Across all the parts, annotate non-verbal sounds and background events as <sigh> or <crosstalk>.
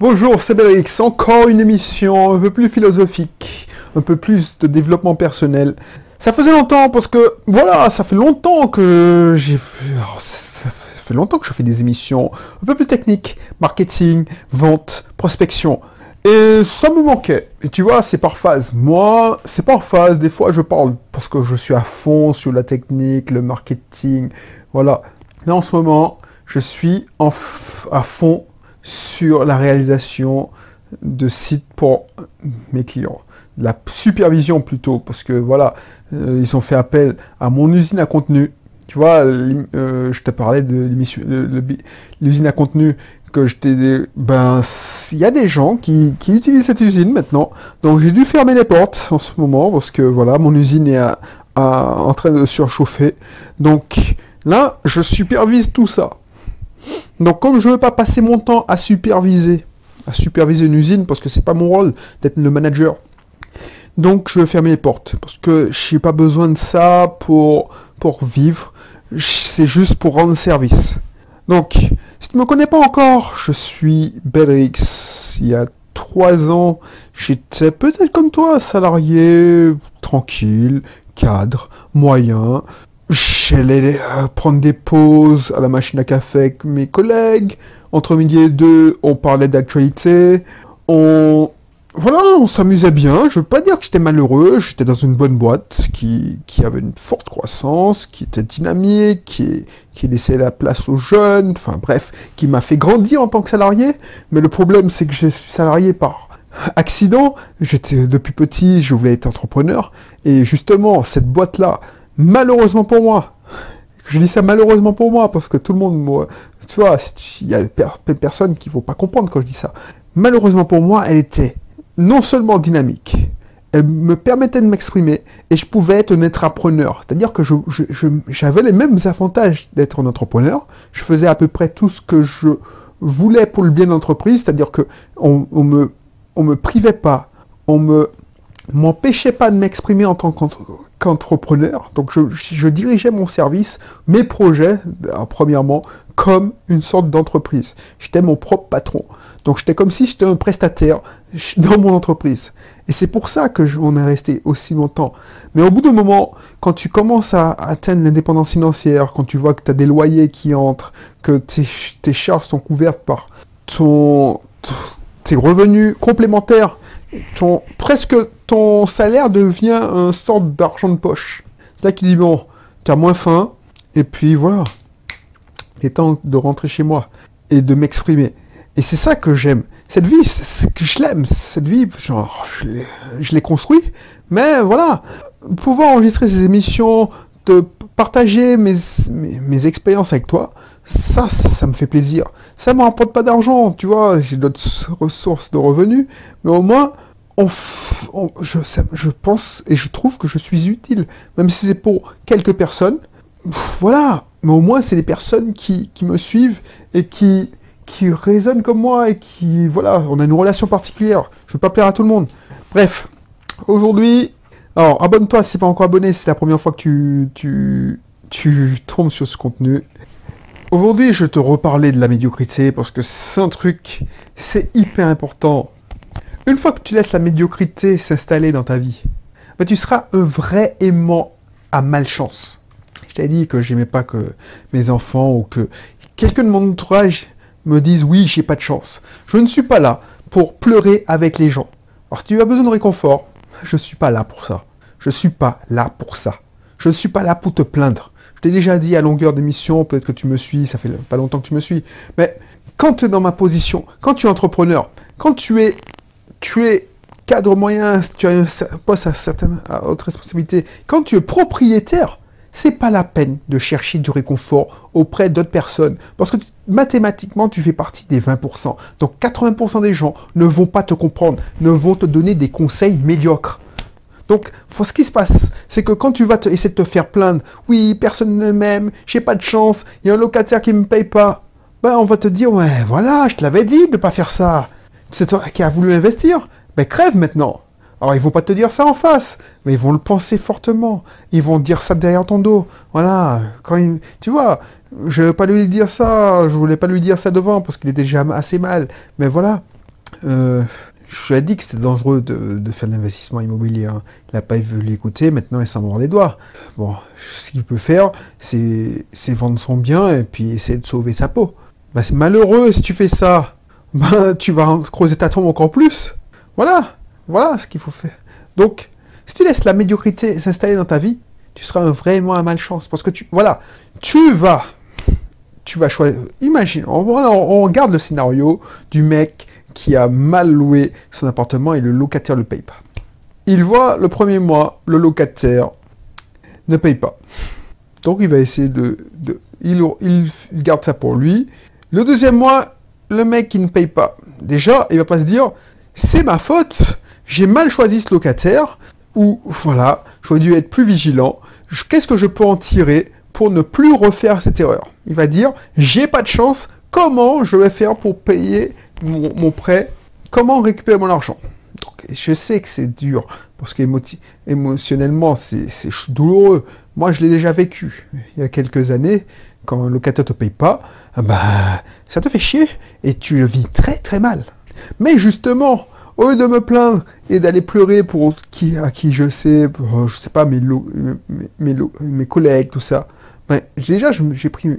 Bonjour, c'est Bélix. Encore une émission un peu plus philosophique, un peu plus de développement personnel. Ça faisait longtemps parce que, voilà, ça fait longtemps que j'ai... alors, Ça fait longtemps que je fais des émissions un peu plus techniques. Marketing, vente, prospection. Et ça me manquait. Et tu vois, c'est par phase. Moi, c'est par phase. Des fois, je parle parce que je suis à fond sur la technique, le marketing. Voilà. Là, en ce moment, je suis en à fond sur la réalisation de sites pour mes clients. La supervision plutôt, parce que voilà, euh, ils ont fait appel à mon usine à contenu. Tu vois, euh, je te parlais de l'usine à contenu que je t'ai... Ben, il y a des gens qui, utilisent cette usine maintenant. Donc j'ai dû fermer les portes en ce moment, parce que voilà, mon usine est en train de surchauffer. Donc là, je supervise tout ça. Donc comme je veux pas passer mon temps à superviser, à superviser une usine, parce que c'est pas mon rôle d'être le manager, donc je vais fermer les portes, parce que j'ai pas besoin de ça pour, pour vivre, c'est juste pour rendre service. Donc, si tu me connais pas encore, je suis Belrix. Il y a trois ans, j'étais peut-être comme toi, salarié, tranquille, cadre, moyen. J'allais euh, prendre des pauses à la machine à café avec mes collègues. Entre midi et deux, on parlait d'actualité. On... Voilà, on s'amusait bien. Je veux pas dire que j'étais malheureux. J'étais dans une bonne boîte qui, qui avait une forte croissance, qui était dynamique, qui, qui laissait la place aux jeunes. Enfin bref, qui m'a fait grandir en tant que salarié. Mais le problème, c'est que je suis salarié par accident. J'étais depuis petit, je voulais être entrepreneur. Et justement, cette boîte-là, malheureusement pour moi, je dis ça malheureusement pour moi, parce que tout le monde, tu vois, il y a per- plein de personnes qui vont pas comprendre quand je dis ça. Malheureusement pour moi, elle était non seulement dynamique, elle me permettait de m'exprimer et je pouvais être un entrepreneur. C'est-à-dire que j'avais les mêmes avantages d'être un entrepreneur. Je faisais à peu près tout ce que je voulais pour le bien de l'entreprise, c'est-à-dire que on, me, privait pas, on me m'empêchait pas de m'exprimer en tant qu'entre- qu'entrepreneur. Donc je, dirigeais mon service, mes projets, euh, premièrement, comme une sorte d'entreprise. J'étais mon propre patron. Donc j'étais comme si j'étais un prestataire <laughs> dans mon entreprise. Et c'est pour ça que je- on est resté aussi longtemps. Mais au bout d'un moment, quand tu commences à atteindre l'indépendance financière, quand tu vois que tu as des loyers qui entrent, que tes, tes charges sont couvertes par ton- tes revenus complémentaires, presque ton salaire devient une sorte d'argent de poche. C'est là que tu dis, bon, tu as moins faim, et puis voilà, il est temps de rentrer chez moi et de m'exprimer. Et c'est ça que j'aime. Cette vie, c'est que je l'aime. Cette vie, genre, je l'ai- construit. Mais voilà, pouvoir enregistrer ces émissions, de partager mes, mes expériences avec toi, ça, ça, me fait plaisir. Ça me rapporte pas d'argent, tu vois, j'ai d'autres ressources de revenus, mais au moins, je, je pense et je trouve que je suis utile, même si c'est pour quelques personnes. Voilà, mais au moins c'est des personnes qui, me suivent et qui, qui raisonnent comme moi et qui, voilà, on a une relation particulière. Je veux pas plaire à tout le monde. Bref, aujourd'hui, alors abonne-toi si c'est pas encore abonné, c'est la première fois que tu, tu tombes sur ce contenu. Aujourd'hui, je te reparler de la médiocrité parce que c'est un truc, c'est hyper important. Une fois que tu laisses la médiocrité s'installer dans ta vie, bah, tu seras un vrai aimant à malchance. Je t'ai dit que j'aimais pas que mes enfants ou que quelqu'un de mon entourage me dise oui, j'ai pas de chance. Je ne suis pas là pour pleurer avec les gens. Alors si tu as besoin de réconfort, je suis pas là pour ça. Je suis pas là pour ça. Je ne suis pas là pour te plaindre. Je t'ai déjà dit à longueur d'émission, peut-être que tu me suis, ça fait pas longtemps que tu me suis, mais quand tu es dans ma position, quand tu es entrepreneur, quand tu es, cadre moyen, tu as un poste à certaines à haute responsabilité, quand tu es propriétaire, c'est pas la peine de chercher du réconfort auprès d'autres personnes parce que mathématiquement tu fais partie des 20%. Donc 80% des gens ne vont pas te comprendre, ne vont te donner des conseils médiocres. Donc, ce qui se passe, c'est que quand tu vas essayer de te faire plaindre, oui, personne ne m'aime, j'ai pas de chance, il y a un locataire qui me paye pas, ben on va te dire, ouais, voilà, je te l'avais dit de pas faire ça. C'est toi qui as voulu investir, ben crève maintenant. Alors ils vont pas te dire ça en face, mais ils vont le penser fortement. Ils vont dire ça derrière ton dos. Voilà, quand il, tu vois, je vais pas lui dire ça, je voulais pas lui dire ça devant parce qu'il est déjà assez mal. Mais voilà, Euh, je lui ai dit que c'était dangereux de, faire de l'investissement immobilier. Hein. Il n'a pas voulu l'écouter, maintenant il s'en mord les doigts. Bon, ce qu'il peut faire, c'est vendre son bien et puis essayer de sauver sa peau. Bah, c'est malheureux si tu fais ça. Bah, tu vas creuser ta tombe encore plus. Voilà, voilà ce qu'il faut faire. Donc, si tu laisses la médiocrité s'installer dans ta vie, tu seras vraiment à malchance. Parce que tu, voilà, tu vas, tu vas choisir. Imagine, on regarde le scénario du mec qui a mal loué son appartement et le locataire ne le paye pas. Il voit le premier mois, le locataire ne paye pas. Donc il va essayer de... il, il, garde ça pour lui. Le deuxième mois, le mec qui ne paye pas. Déjà, il va pas se dire, c'est ma faute, j'ai mal choisi ce locataire, ou voilà, j'aurais dû être plus vigilant, qu'est-ce que je peux en tirer pour ne plus refaire cette erreur? Il va dire, j'ai pas de chance, comment je vais faire pour payer mon, prêt, comment récupérer mon argent? Donc, je sais que c'est dur, parce qu'émotionnellement, c'est douloureux. Moi, je l'ai déjà vécu il y a quelques années, quand un locataire te paye pas, ah bah, ça te fait chier, et tu le vis très très mal. Mais justement, au lieu de me plaindre et d'aller pleurer pour qui, à qui je sais, je sais pas, mes, mes, collègues, tout ça, ben, déjà, j'ai pris,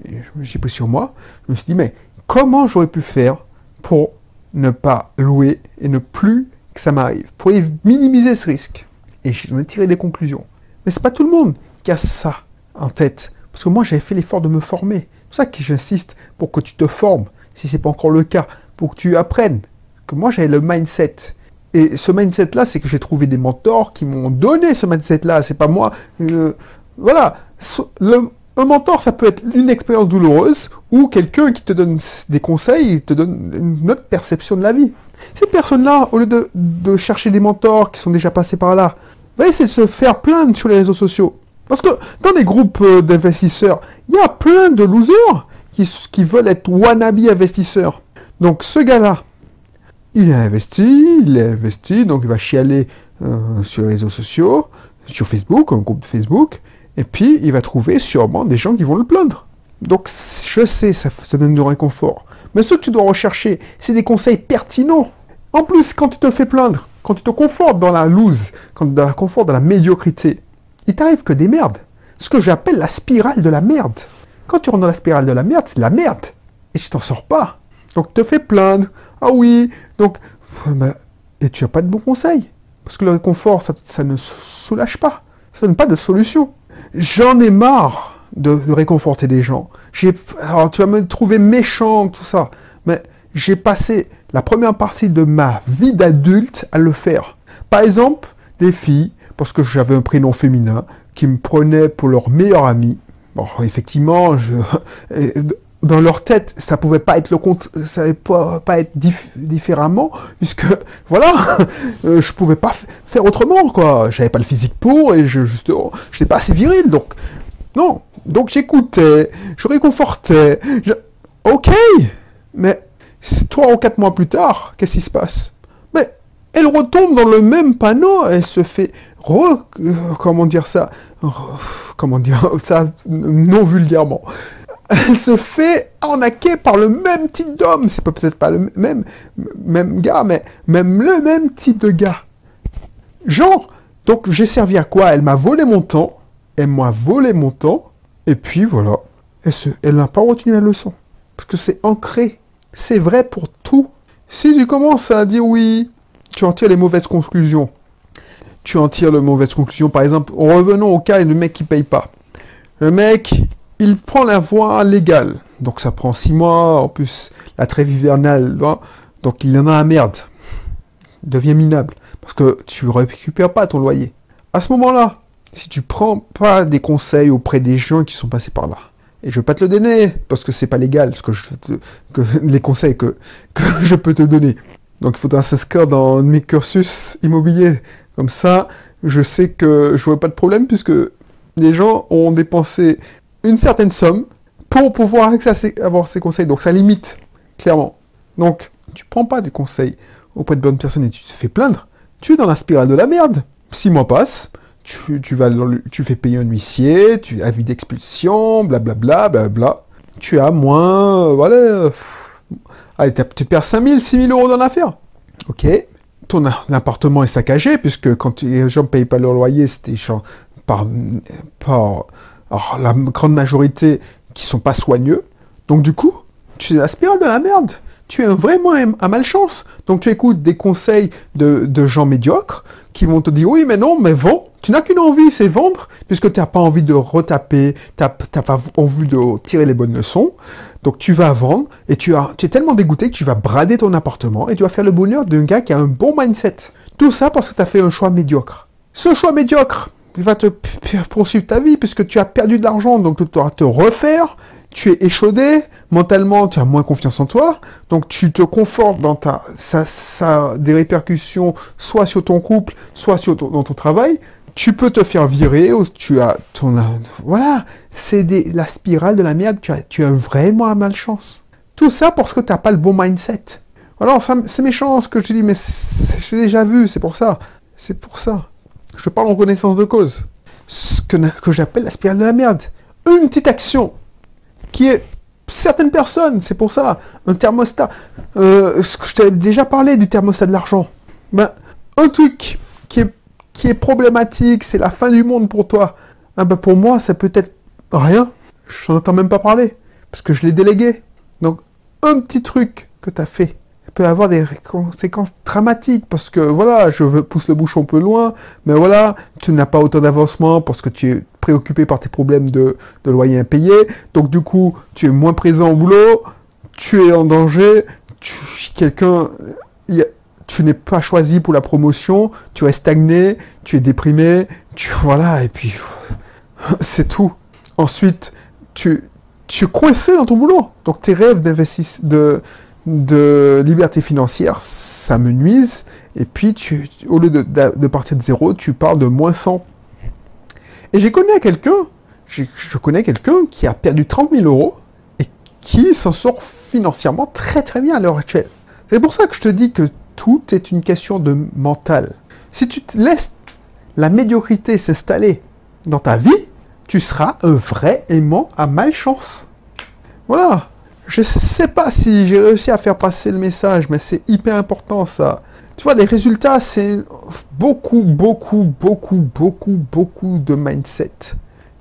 pris sur moi, je me suis dit, mais comment j'aurais pu faire pour ne pas louer et ne plus que ça m'arrive, pour minimiser ce risque. Et je vais tirer des conclusions. Mais c'est pas tout le monde qui a ça en tête. Parce que moi, j'avais fait l'effort de me former. C'est pour ça que j'insiste pour que tu te formes, si ce n'est pas encore le cas, pour que tu apprennes. Que moi, j'avais le mindset. Et ce mindset-là, c'est que j'ai trouvé des mentors qui m'ont donné ce mindset-là. C'est pas moi. Euh, voilà. Un mentor, ça peut être une expérience douloureuse ou quelqu'un qui te donne des conseils te donne une autre perception de la vie. Ces personnes-là, au lieu de, chercher des mentors qui sont déjà passés par là, va essayer de se faire plaindre sur les réseaux sociaux. Parce que dans les groupes euh, d'investisseurs, il y a plein de losers qui, veulent être wannabe investisseurs. Donc ce gars-là, il est investi, il est investi, donc il va chialer euh, sur les réseaux sociaux, sur Facebook, un groupe de Facebook, et puis, il va trouver sûrement des gens qui vont le plaindre. Donc, je sais, ça, ça donne du réconfort. Mais ce que tu dois rechercher, c'est des conseils pertinents. En plus, quand tu te fais plaindre, quand tu te confortes dans la loose, quand tu te confortes dans la médiocrité, il t'arrive que des merdes. Ce que j'appelle la spirale de la merde. Quand tu rentres dans la spirale de la merde, c'est la merde. Et tu t'en sors pas. Donc, te fais plaindre. Ah oui, donc... Bah, et tu n'as pas de bons conseils. Parce que le réconfort, ça, ça ne soulage pas. Ça donne pas de solution. J'en ai marre de, réconforter des gens. Alors, tu vas me trouver méchant, tout ça. Mais j'ai passé la première partie de ma vie d'adulte à le faire. Par exemple, des filles, parce que j'avais un prénom féminin, qui me prenaient pour leur meilleure amie. Bon, effectivement, je, <laughs> dans leur tête, ça pouvait pas être le compte, ça pouvait pas, être différemment, puisque <laughs> voilà, <laughs> euh, je pouvais pas faire autrement, quoi. J'avais pas le physique pour et je juste, pas assez viril, donc non. Donc j'écoutais, je réconfortais, je... ok, mais trois ou quatre mois plus tard, qu'est-ce qui se passe? Mais elle retombe dans le même panneau, elle se fait euh, comment dire ça, comment dire <laughs> ça non vulgairement se fait arnaquer par le même type d'homme. C'est peut-être pas le même, même gars, mais même le même type de gars. Genre, donc j'ai servi à quoi? Elle m'a volé mon temps. Elle m'a volé mon temps. Et puis voilà. Elle, elle n'a pas retenu la leçon. Parce que c'est ancré. C'est vrai pour tout. Si tu commences à dire oui, tu en tires les mauvaises conclusions. Tu en tires les mauvaises conclusions. Par exemple, revenons au cas du mec qui paye pas. Le mec, il prend la voie légale. Donc ça prend six mois, en plus la trêve hivernale, donc il en a la merde. Il devient minable. Parce que tu ne récupères pas ton loyer. À ce moment-là, si tu prends pas des conseils auprès des gens qui sont passés par là, et je vais pas te le donner, parce que c'est pas légal, ce que je <laughs> les conseils que, <laughs> que je peux te donner. Donc il faudra s'inscrire dans mes cursus immobiliers. Comme ça, je sais que je n'aurai pas de problème puisque les gens ont dépensé une certaine somme pour pouvoir avoir ces conseils. Donc ça limite, clairement. Donc, tu prends pas des conseils auprès de bonnes personnes et tu te fais plaindre, tu es dans la spirale de la merde. Six mois passent, tu, vas tu fais payer un huissier, tu avis d'expulsion, blablabla, blablabla. Tu as moins, voilà. Allez, tu perds 5000, 6000 euros dans l'affaire. Ok, ton appartement est saccagé, puisque quand les gens ne payent pas leur loyer, c'était par, par la grande majorité qui sont pas soigneux. Donc du coup, tu es la spirale de la merde. Tu es vraiment à malchance. Donc tu écoutes des conseils de, gens médiocres qui vont te dire oui mais non mais vends. Tu n'as qu'une envie, c'est vendre, puisque tu n'as pas envie de retaper, tu n'as pas envie de tirer les bonnes leçons. Donc tu vas vendre et tu, tu es tellement dégoûté que tu vas brader ton appartement et tu vas faire le bonheur d'un gars qui a un bon mindset. Tout ça parce que tu as fait un choix médiocre. Ce choix médiocre, il va te poursuivre ta vie puisque tu as perdu de l'argent, donc tu dois te refaire. Tu es échaudé, mentalement tu as moins confiance en toi, donc tu te confortes dans ta, ça, ça des répercussions soit sur ton couple, soit sur ton, dans ton travail. Tu peux te faire virer, tu as ton, voilà, c'est la spirale de la merde, tu as, tu as vraiment malchance. Tout ça parce que tu n'as pas le bon mindset. Alors, c'est méchant ce que je dis, mais j'ai déjà vu, c'est pour ça. C'est pour ça. Je parle en connaissance de cause. Ce que, j'appelle la spirale de la merde. Une petite action qui est certaines personnes, c'est pour ça, un thermostat. Euh, je t'avais déjà parlé du thermostat de l'argent. Ben, un truc qui est, problématique, c'est la fin du monde pour toi. Ah ben pour moi, ça peut être rien. Je n'en entends même pas parler. Parce que je l'ai délégué. Donc, un petit truc que tu fait peut avoir des conséquences dramatiques parce que voilà, je pousse le bouchon un peu loin, mais voilà, tu n'as pas autant d'avancement parce que tu es préoccupé par tes problèmes de, de loyer impayé, donc du coup, tu es moins présent au boulot, tu es en danger, tu quelqu'un, tu n'es pas choisi pour la promotion, tu es stagné, tu es déprimé, tu voilà, et puis <laughs> c'est tout. Ensuite, tu, tu es coincé dans ton boulot. Donc tes rêves d'investissement, de, de liberté financière, ça me nuise. Et puis, au lieu de, partir de zéro, tu pars de moins 100. Et j'ai connu quelqu'un, je connais quelqu'un qui a perdu 30 000 euros et qui s'en sort financièrement très très bien à l'heure actuelle. C'est pour ça que je te dis que tout est une question de mental. Si tu te laisses la médiocrité s'installer dans ta vie, tu seras un vrai aimant à malchance. Voilà. Je sais pas si j'ai réussi à faire passer le message, mais c'est hyper important ça. Tu vois, les résultats, c'est beaucoup, beaucoup, beaucoup, beaucoup, beaucoup de mindset,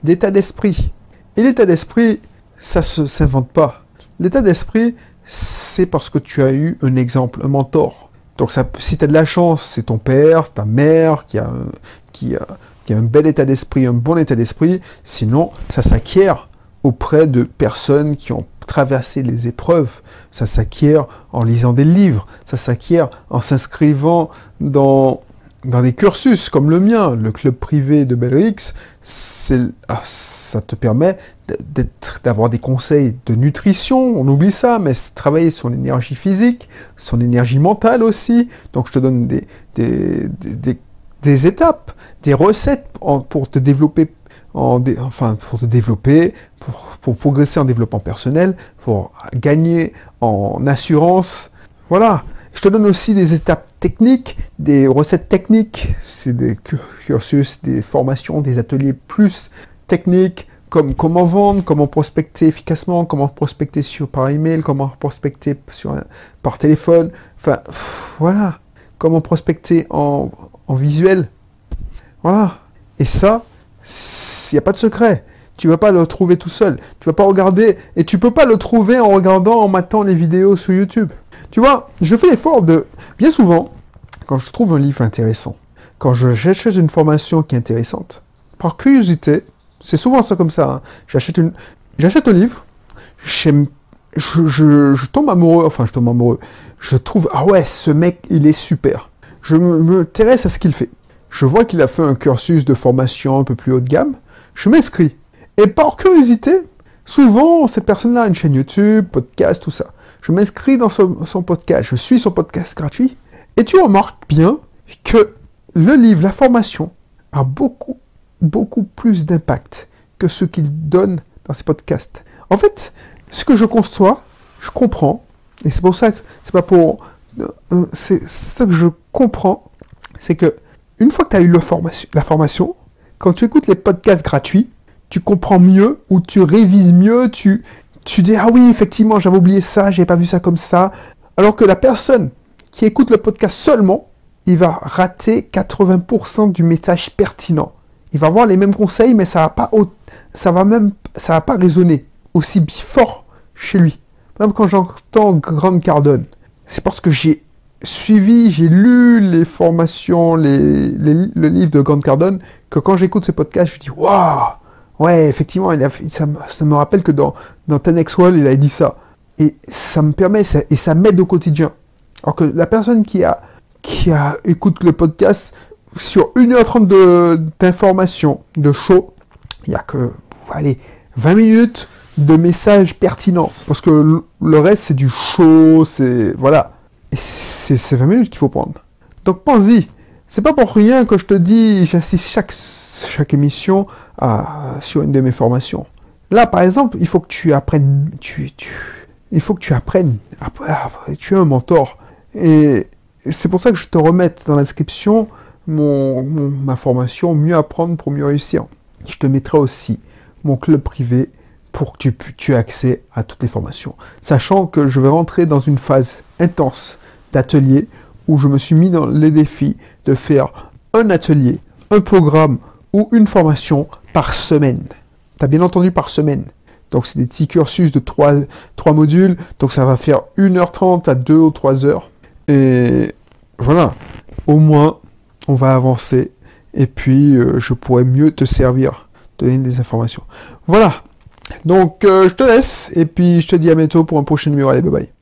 d'état d'esprit. Et l'état d'esprit, ça ne s'invente pas. L'état d'esprit, c'est parce que tu as eu un exemple, un mentor. Donc ça, si tu as de la chance, c'est ton père, ta mère qui a, qui, a, qui a un bel état d'esprit, un bon état d'esprit. Sinon, ça s'acquiert auprès de personnes qui ont traverser les épreuves. Ça s'acquiert en lisant des livres, ça s'acquiert en s'inscrivant dans, dans des cursus comme le mien, le club privé de Belrix. Ah, ça te permet d'avoir des conseils de nutrition, on oublie ça, mais travailler son énergie physique, son énergie mentale aussi. Donc je te donne des, des, des, des étapes, des recettes pour te développer enfin, pour te développer, pour, progresser en développement personnel, pour gagner en assurance. Voilà. Je te donne aussi des étapes techniques, des recettes techniques. C'est des cursus, des formations, des ateliers plus techniques, comme comment vendre, comment prospecter efficacement, comment prospecter sur, par email, comment prospecter sur, par téléphone. Enfin, voilà. Comment prospecter en, en visuel. Voilà. Et ça, il n'y a pas de secret. Tu vas pas le trouver tout seul. Tu vas pas regarder et tu peux pas le trouver en regardant, en matant les vidéos sur YouTube. Tu vois, je fais l'effort de bien souvent quand je trouve un livre intéressant, quand je cherche une formation qui est intéressante, par curiosité, c'est souvent ça comme ça. Hein. J'achète une, j'achète un livre, je, je, tombe amoureux, enfin je tombe amoureux. Je trouve ah ouais, ce mec il est super. Je m'intéresse à ce qu'il fait je vois qu'il a fait un cursus de formation un peu plus haut de gamme, je m'inscris. Et par curiosité, souvent, cette personne-là a une chaîne YouTube, podcast, tout ça. Je m'inscris dans son, podcast, je suis son podcast gratuit, et tu remarques bien que le livre, la formation, a beaucoup, beaucoup plus d'impact que ce qu'il donne dans ses podcasts. En fait, ce que je conçois, je comprends, et c'est pour ça que c'est pas pour. Euh, c'est ça que je comprends, c'est que une fois que tu as eu la formation, quand tu écoutes les podcasts gratuits, tu comprends mieux ou tu révises mieux, tu, tu dis ah oui effectivement j'avais oublié ça, j'ai pas vu ça comme ça. Alors que la personne qui écoute le podcast seulement, il va rater 80% du message pertinent. Il va avoir les mêmes conseils, mais ça va pas, ça va même, ça va pas résonner aussi fort chez lui. Même quand j'entends Grande Cardone, c'est parce que j'ai suivi, j'ai lu les formations, le livre de Grande Cardone, que quand j'écoute ce podcast, je dis waouh, ouais, effectivement, il a, ça, ça, me rappelle que dans, dans Tenex Wall, il a dit ça. Et ça me permet, et ça m'aide au quotidien. Alors que la personne qui a, qui a écoute le podcast sur 1h30 d'informations, de, show, il n'y a que, allez, 20 minutes de messages pertinents. Parce que le reste, c'est du show, c'est, voilà. Et c'est 20 minutes qu'il faut prendre. Donc pense-y. C'est pas pour rien que je te dis, j'assiste chaque, chaque émission sur une de mes formations. Là, par exemple, il faut que tu apprennes, tu, tu, il faut que tu apprennes. Tu es un mentor. Et c'est pour ça que je te remette dans l'inscription mon, ma formation Mieux apprendre pour mieux réussir. Je te mettrai aussi mon club privé pour que tu, tu aies accès à toutes les formations. Sachant que je vais rentrer dans une phase intense d'atelier où je me suis mis dans les défis de faire un atelier, un programme ou une formation par semaine. Tu as bien entendu par semaine. Donc c'est des petits cursus de 3, modules. Donc ça va faire 1h30 à 2 ou 3 heures. Et voilà. Au moins, on va avancer. Et puis, euh, je pourrais mieux te servir, donner des informations. Voilà. Donc, euh, je te laisse. Et puis, je te dis à bientôt pour un prochain numéro. Allez, bye bye.